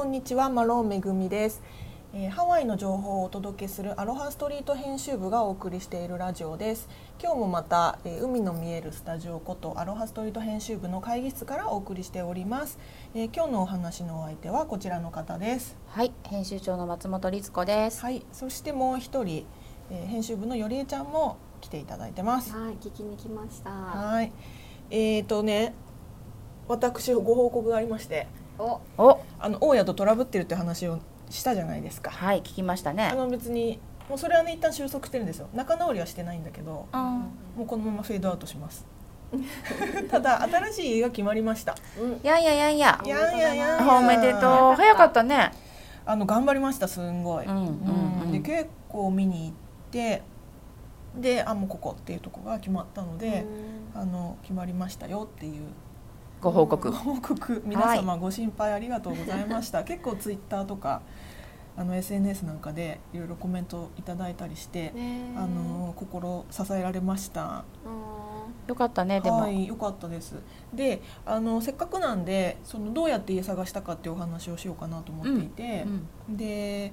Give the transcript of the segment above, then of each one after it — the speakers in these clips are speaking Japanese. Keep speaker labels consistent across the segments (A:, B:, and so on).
A: こんにちはマロンめぐみです、えーハワイの情報をお届けするアロハストリート編集部がお送りしているラジオです。今日もまた、えー海の見えるスタジオことアロハストリート編集部の会議室からお送りしております、えー今日のお話のお相手はこちらの方です。
B: はい、編集長の松本律子です。
A: はいそしてもう一人、えー編集部のよりえちゃんも来ていただいてます。
C: はい、聞きに来ました。
A: はい。えーとね私ご報告がありまして
C: お、
B: お、
A: あの大家とトラブってるって話をしたじゃないですか。
B: はい、聞きました
A: あ
B: ね。
A: の別にもうそれはね一旦収束してるんですよ。仲直りはしてないんだけど
B: うん、
A: もうこのままフェードアウトします。ただ新しい家が決まりました。
C: うん、
B: いやいやいやいや。
A: い。やいやいや。いや
B: おめでとう。早かったね。
A: あの頑張りましたすんごい、
B: うんうんうん。
A: で結構見に行ってであもうここっていうとこが決まったので、あの決まりましたよっていう
B: ご報告。
A: ご。報告。皆様ご心配ありがとうございました、結構ツイッターとかあの SNS なんかでいろいろコメントいただいたりして、
C: ね
A: あの心支えられました。
B: よかったね、でも。
A: はい良かったです。であのせっかくなんでそのどうやって家探したかっていうお話をしようかなと思っていて
B: う、ん。
A: で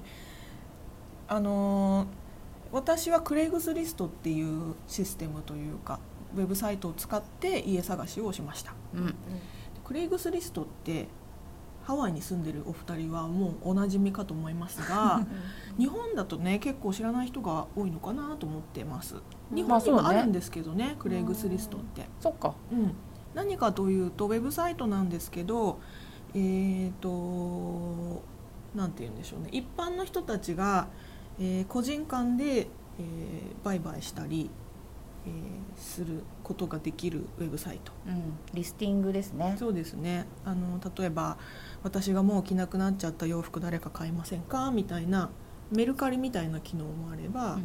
A: あの私はクレイグスリストっていうシステムというかウェブサイトを使って家探しをしました。
B: うん、
A: クレイグスリストってハワイに住んでるお二人はもうおなじみかと思いますが日本だとね結構知らない人が多いのかなと思ってます。日本にもあるんですけどね,、クレイグスリストって、
B: そっか。
A: うん、何かというとウェブサイトなんですけどえっ、となんて言うんでしょうね。一般の人たちが、えー個人間で、えー売買したり、えーすることができるウェブサイト。
B: うん、リスティングですね。
A: そうですね。あの例えば私がもう着なくなっちゃった洋服誰か買いませんか？みたいなメルカリみたいな機能もあれば、
B: うん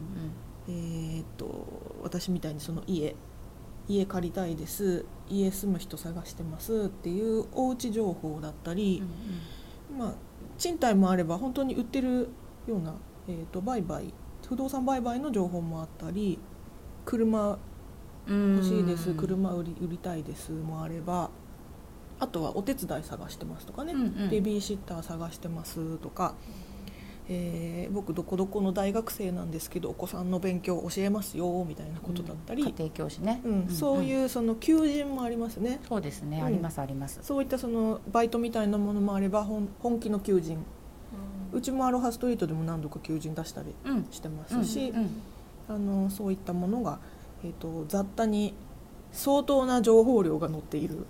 A: えーっと私みたいにその家家借りたいです。家住む人探してます。っていうおうち情報だった
B: うん
A: り、まあ賃貸もあれば本当に売ってるような、えーっと売買不動産売買の情報もあったり車
B: うん、
A: 欲しいです、
B: うん。
A: 車売り売りたいですもあればあとはお手伝い探してますとかね、
B: うんうん。
A: ベビーシッター探してますとか、えー僕どこどこの大学生なんですけどお子さんの勉強教えますよみたいなことだったり、
B: 家庭教師ね。
A: うん。そう
B: う
A: いうその求人もありますね。
B: ん。そうですね、
A: うん。
B: ありますあります。
A: そういったそのバイトみたいなものもあれば本本気の求人。うちもアロハストリートでも何度か求人出したり
B: うん。
A: してますし、
B: うんうん
A: あのそういったものが、えー、と雑多に相当な情報量が載っている。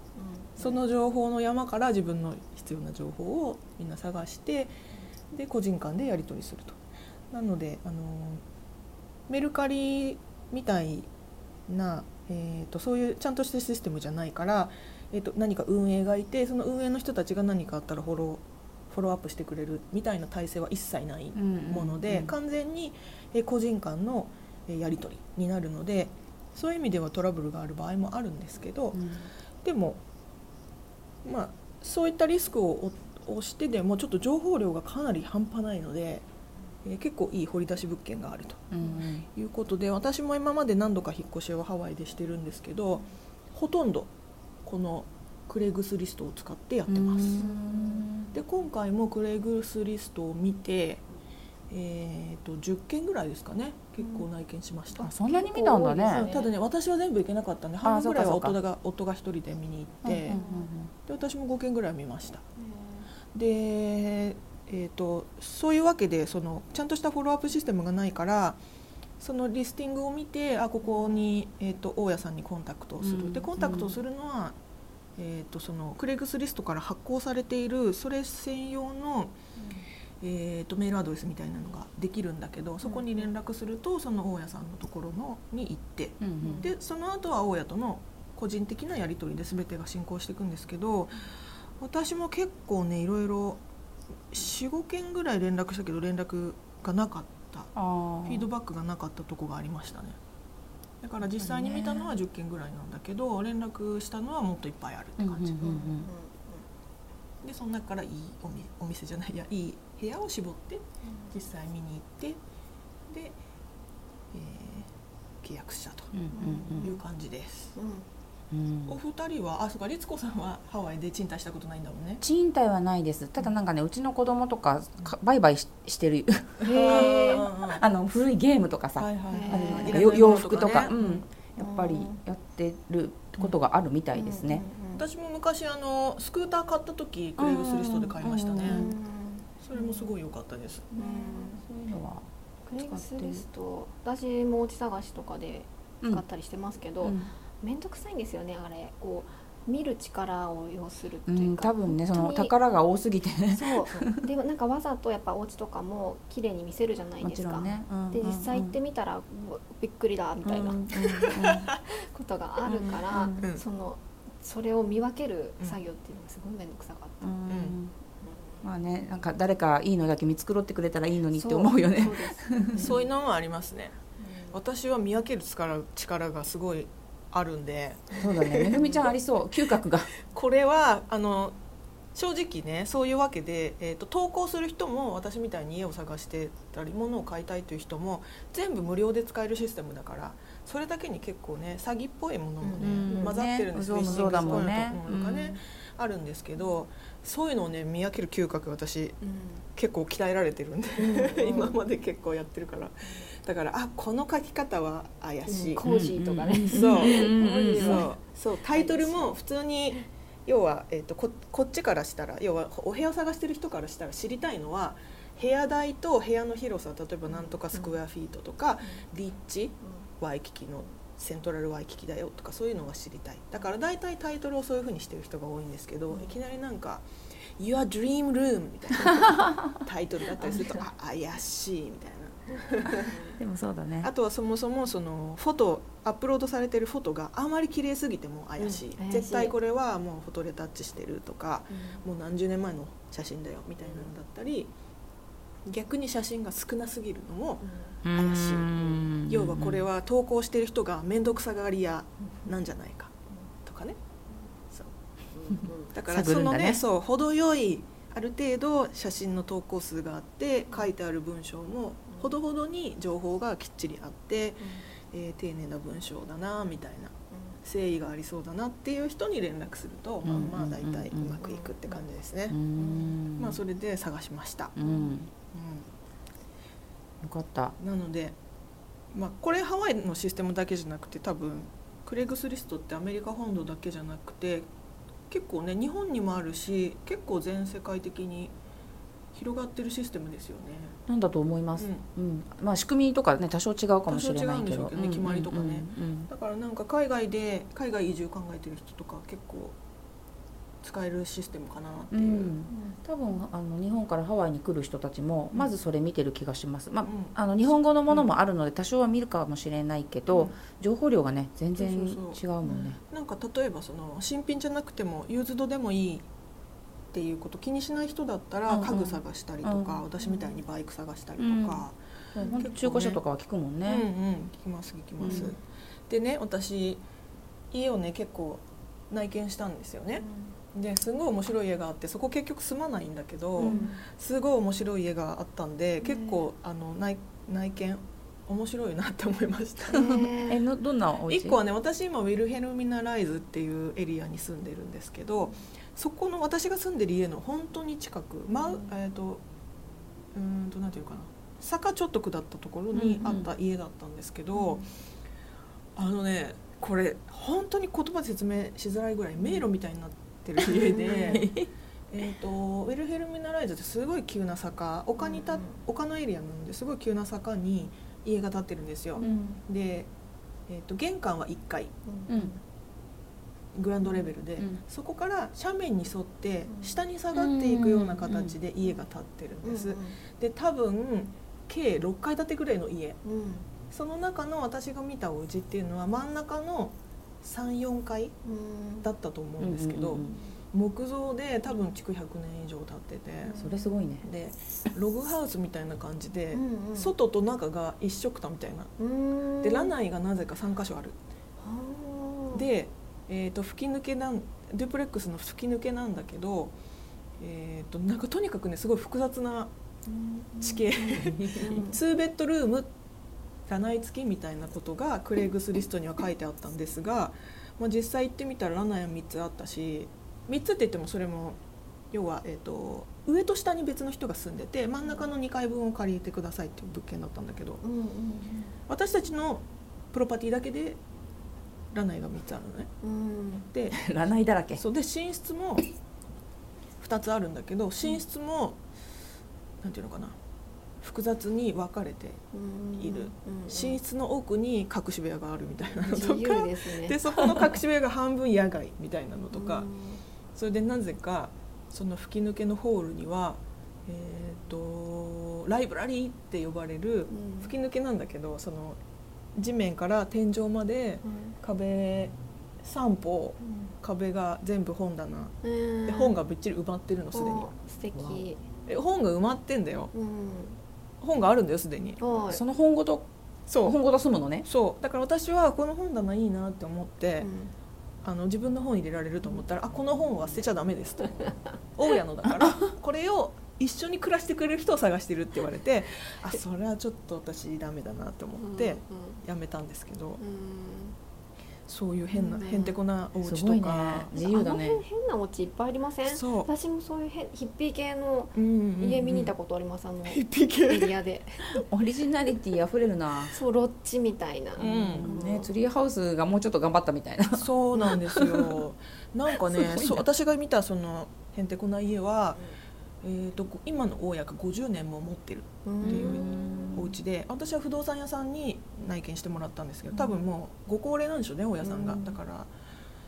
A: その情報の山から自分の必要な情報をみんな探してで個人間でやり取りすると。なのであのメルカリみたいな、えー、とそういうちゃんとしたシステムじゃないから、えー、と何か運営がいてその運営の人たちが何かあったらフォローフォローアップしてくれるみたいな体制は一切ない
B: うんうん
A: もので、
B: うん。
A: 完全にえー個人間のえーやり取りになるのでそういう意味ではトラブルがある場合もあるんですけど、
B: うん。
A: でもまあそういったリスクを押してでもちょっと情報量がかなり半端ないので、えー結構いい掘り出し物件があるということで私も今まで何度か引っ越しをハワイでしてるんですけどほとんどこのクレイグスリストを使ってやってます。
B: うん。
A: で今回もクレイグスリストを見て、えー、と10件ぐらいですかね。結構内見しました、
B: あそんなに見たんだね。
C: ね。
A: ただね私は全部行けなかったんで
B: あ
A: 半分ぐらいは夫が夫が一人で見に行って、
B: うんうんうん
A: で私も5件ぐらい見ました。で、えー、とそういうわけでそのちゃんとしたフォローアップシステムがないからそのリスティングを見てあここに、えー、と大家さんにコンタクトをする、
B: うん。
A: でコンタクトをするのは、えー、とそのクレイグスリストから発行されているそれ専用の、えー、とメールアドレスみたいなのができるんだけどそこに連絡するとその大家さんのところのに行って
B: うんうん。
A: でその後は大家との個人的なやり取りで全てが進行していくんですけど私も結構ねいろいろ45件ぐらい連絡したけど連絡がなかった。フィードバックがなかったとこがありましたね。だから実際に見たのは10件ぐらいなんだけど連絡したのはもっといっぱいあるって感じ、
B: うんうんうん。
A: でその中からいいおみお店じゃないいやいい部屋を絞って実際見に行ってで、えー契約したという感じです、
C: うん。
B: うん。
A: お二人はあそうか律子さんはハワイで賃貸したことないんだもんね。
B: 賃貸はないです。ただなんかねうちの子供とかか売買ししてる。あの古いゲームとかさ、
A: いはい
B: あ
C: へー
B: るよよ洋服とか、
A: ね
B: うん、やっぱりやってることがあるみたいですね。
A: 私も昔あのスクーター買った時クレイグスリストで買いましたね。
B: うんうんうん
A: それもすごい良かったです。
B: そういうのは
C: クレイグスリスト私もお家探しとかで使ったりしてますけど
B: うん。
C: 面倒くさいんですよねあれ。こう見る力を要するって
B: う、
C: いうんか、
B: 多分ねその宝が多すぎて。ね
C: そう。でもなんかわざとやっぱお家とかも綺麗に見せるじゃない
B: も
C: ですか、
B: ちろんね。うん
C: で実際行ってみたら、びっくりだみたいな。
B: うんうん
C: ことがあるから、
B: うん
A: うん
C: そのそれを見分ける作業っていうのがすごい面倒くさかった、
B: うん
A: ん
B: まあねなんか誰かいいのだけ見繕ってくれたらいいのにって思うよね。
C: そう
A: いうのもありますね。私は見分ける力力がすごいあるんで。
B: そうだね。めぐみちゃんありそう。嗅覚が。
A: これはあの正直ねそういうわけで、えー、と投稿する人も私みたいに家を探してたり物を買いたいという人も全部無料で使えるシステムだからそれだけに結構ね詐欺っぽいものもね、
B: うん
A: 混ざってるんです
B: ね無造無造だもんね。
A: フィッシングスパイのところとかね、あるんですけどそういうのをね見分ける嗅覚私結構鍛えられてるんで今まで結構やってるから。だからあこの書き方は怪しい、
C: コージーとかね、
A: そう
B: うんうん。う。ん。
A: そう。そう。タイトルも普通に要は、えー、とここっちからしたら要はお部屋を探してる人からしたら知りたいのは部屋代と部屋の広さ例えばなんとかスクエアフィートとか、立地ワイキキのセントラルワイキキだよとかそういうのが知りたい。だから大体タイトルをそういうふうにしてる人が多いんですけど、いきなりなんか「Your Dream Room」みたいな タイトルだったりするとあ怪しいみたいな。
B: でもそうだね。
A: あ。とはそもそもそのフォトアップロードされてるフォトがあまり綺麗すぎても怪しい,、
C: うん
A: 絶対これはもうフォトレタッチしてるとか、もう何十年前の写真だよみたいなのだったり逆に写真が少なすぎるのも怪しい
B: うん。
A: 要はこれは投稿してる人が面倒くさがり屋なんじゃないかとかね。そう。だからその
B: ね
A: ね。そう程よいある程度写真の投稿数があって書いてある文章もほどほどに情報がきっちりあって、えー丁寧な文章だなみたいな誠意がありそうだなっていう人に連絡すると、
B: うん。
A: まあまあ大体うまくいくって感じですね、
B: うん。
A: まあそれで探しました、
B: うんよかった。
A: うんなので、まあ、これハワイのシステムだけじゃなくて多分クレグスリストってアメリカ本土だけじゃなくて結構ね日本にもあるし結構全世界的に広がってるシステムですよね。
B: なんだと思います。うん、まあ仕組みとかね多少違うかもしれないけど、
A: 決まりとかね
B: うんうん
A: だからなんか海外で海外移住考えてる人とか結構使えるシステムかなっていう、
B: うん。うん多分あの日本からハワイに来る人たちもまずそれ見てる気がします。まあ
A: うん。
B: あの日本語のものもあるので多少は見るかもしれないけど、
A: うん。
B: 情報量がね全然違
A: そう
B: う。もんね。
A: なんか例えばその新品じゃなくてもユーズドでもいいっていうこと気にしない人だったら
B: うんうん。
A: 家具探したりとか、
B: うん
A: 私みたいにバイク探したりとか、
B: そう本当中古車とかは聞くもん
A: うんうん。
B: ね。
A: 聞きます聞きます、
B: うん。
A: でね私家をね結構内見したんですよねですごい面白い家があってそこ結局住まないんだけど、すごい面白い家があったんで結構あの内内見面白いなって思いました。
B: えのどんなお家？
A: 一個はね私今ウィルヘルミナライズっていうエリアに住んでるんですけどそこの私が住んでる家の本当に近く、まうえー、とうーんとなんていうかな。坂ちょっと下ったところにあった家だったんですけど、あのねこれ本当に言葉で説明しづらいぐらい迷路みたいになってる家で。えーとウィルヘルミナライズってすごい急な坂。丘にた丘のエリアなのですごい急な坂に家が建ってるんですよ。
B: うん。
A: で、えー、と玄関は1階。
B: うん。
A: グランドレベルで、
B: うん
A: そこから斜面に沿って
C: うん。
A: 下に下がっていくような形で家が建ってるんです、で多分計6階建てぐらいの家。その中の私が見たお家っていうのは真ん中の34階だったと思うんですけど、木造で多分築100年以上経ってて、
B: それすごいね。
A: でログハウスみたいな感じで、
C: うん
A: 外と中が一緒くたみたいな。でラナイがなぜか3箇所ある。で、えー、と吹き抜けなんデュプレックスの吹き抜けなんだけど、えー、となんかとにかくねすごい複雑な地形。2ベッドルーム棚付きみたいなことがクレイグスリストには書いてあったんですがまあ、実際行ってみたらラナヤ3つあったし3つって言ってもそれも要は、えー、と上と下に別の人が住んでて真ん中の2階分を借りてくださいっていう物件だったんだけど
C: うんうん
A: 私たちのプロパティだけでラナイが3つあるのね。
C: うん。
A: で
B: ラナイだらけ。
A: そうで寝室も2つあるんだけど寝室もなんていうのかな複雑に分かれて
C: うん
A: いる
C: うん
A: 寝室の奥に隠し部屋があるみたいなのとか。
C: ですね。
A: でそこの隠し部屋が半分野外みたいなのとか。
C: うん。
A: それでなぜかその吹き抜けのホールにはえー、とライブラリーって呼ばれる
C: うん。
A: 吹き抜けなんだけどその地面から天井まで壁3歩壁が全部本棚。
C: うん。
A: で本がびっちり埋まってるのすでに。
C: お素敵。
A: え本が埋まってんだよ。
C: うん
A: 本があるんだよすでに。
C: はい。
B: その本ごと
A: そう。
B: 本ごと住むのね。
A: そう。だから私はこの本棚いいなって思って、
C: うん。
A: あの自分の本入れられると思ったら「あこの本は捨てちゃダメです」と「大家のだから。これを一緒に暮らしてくれる人を探してる」って言われてあそれはちょっと私ダメだなと思ってやめたんですけど。
C: うんうん
A: そういう変な、
C: うん
A: へんてこなお家とか、
B: 自由だね。
C: 辺変なお家いっぱいありません？
A: そう。
C: 私もそういう変ヒッピー系の
A: うんうんうん
C: 家見に行ったことあります。あの
A: ヒッピー
C: エ
A: 系
C: リアで。
B: オリジナリティ溢れるな。
C: そうロッジみたいな、
A: ん。
B: ねツリーハウスがもうちょっと頑張ったみたいな。
A: そうなんですよ。なんかねそう私が見たそのへんてこな家は、えー、と今の大家が50年も持ってる
C: うん
A: っていうお家で私は不動産屋さんに内見してもらったんですけど多分もうご高齢なんでしょうね大家さんが、
C: うん。
A: だから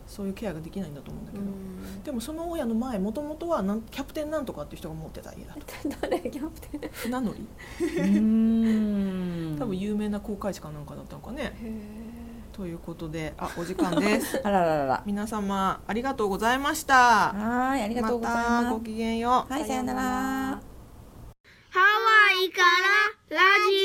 A: そういうケアができないんだと思うんだけど、
C: うん。
A: でもその大家の前もともとはなんキャプテンなんとかっていう人が持ってた家だった
C: 誰キャプテン？へ
A: 船乗り。
B: うん。
A: 多分有名な航海士かなんかだったのかね、
C: え
A: ということで、あ、お時間です。
B: あらららら。
A: 皆様、ありがとうございました。
B: はい、ありがとうございます。
A: まごきげんよう。
B: はい、さようなら。ハワイからラジオ。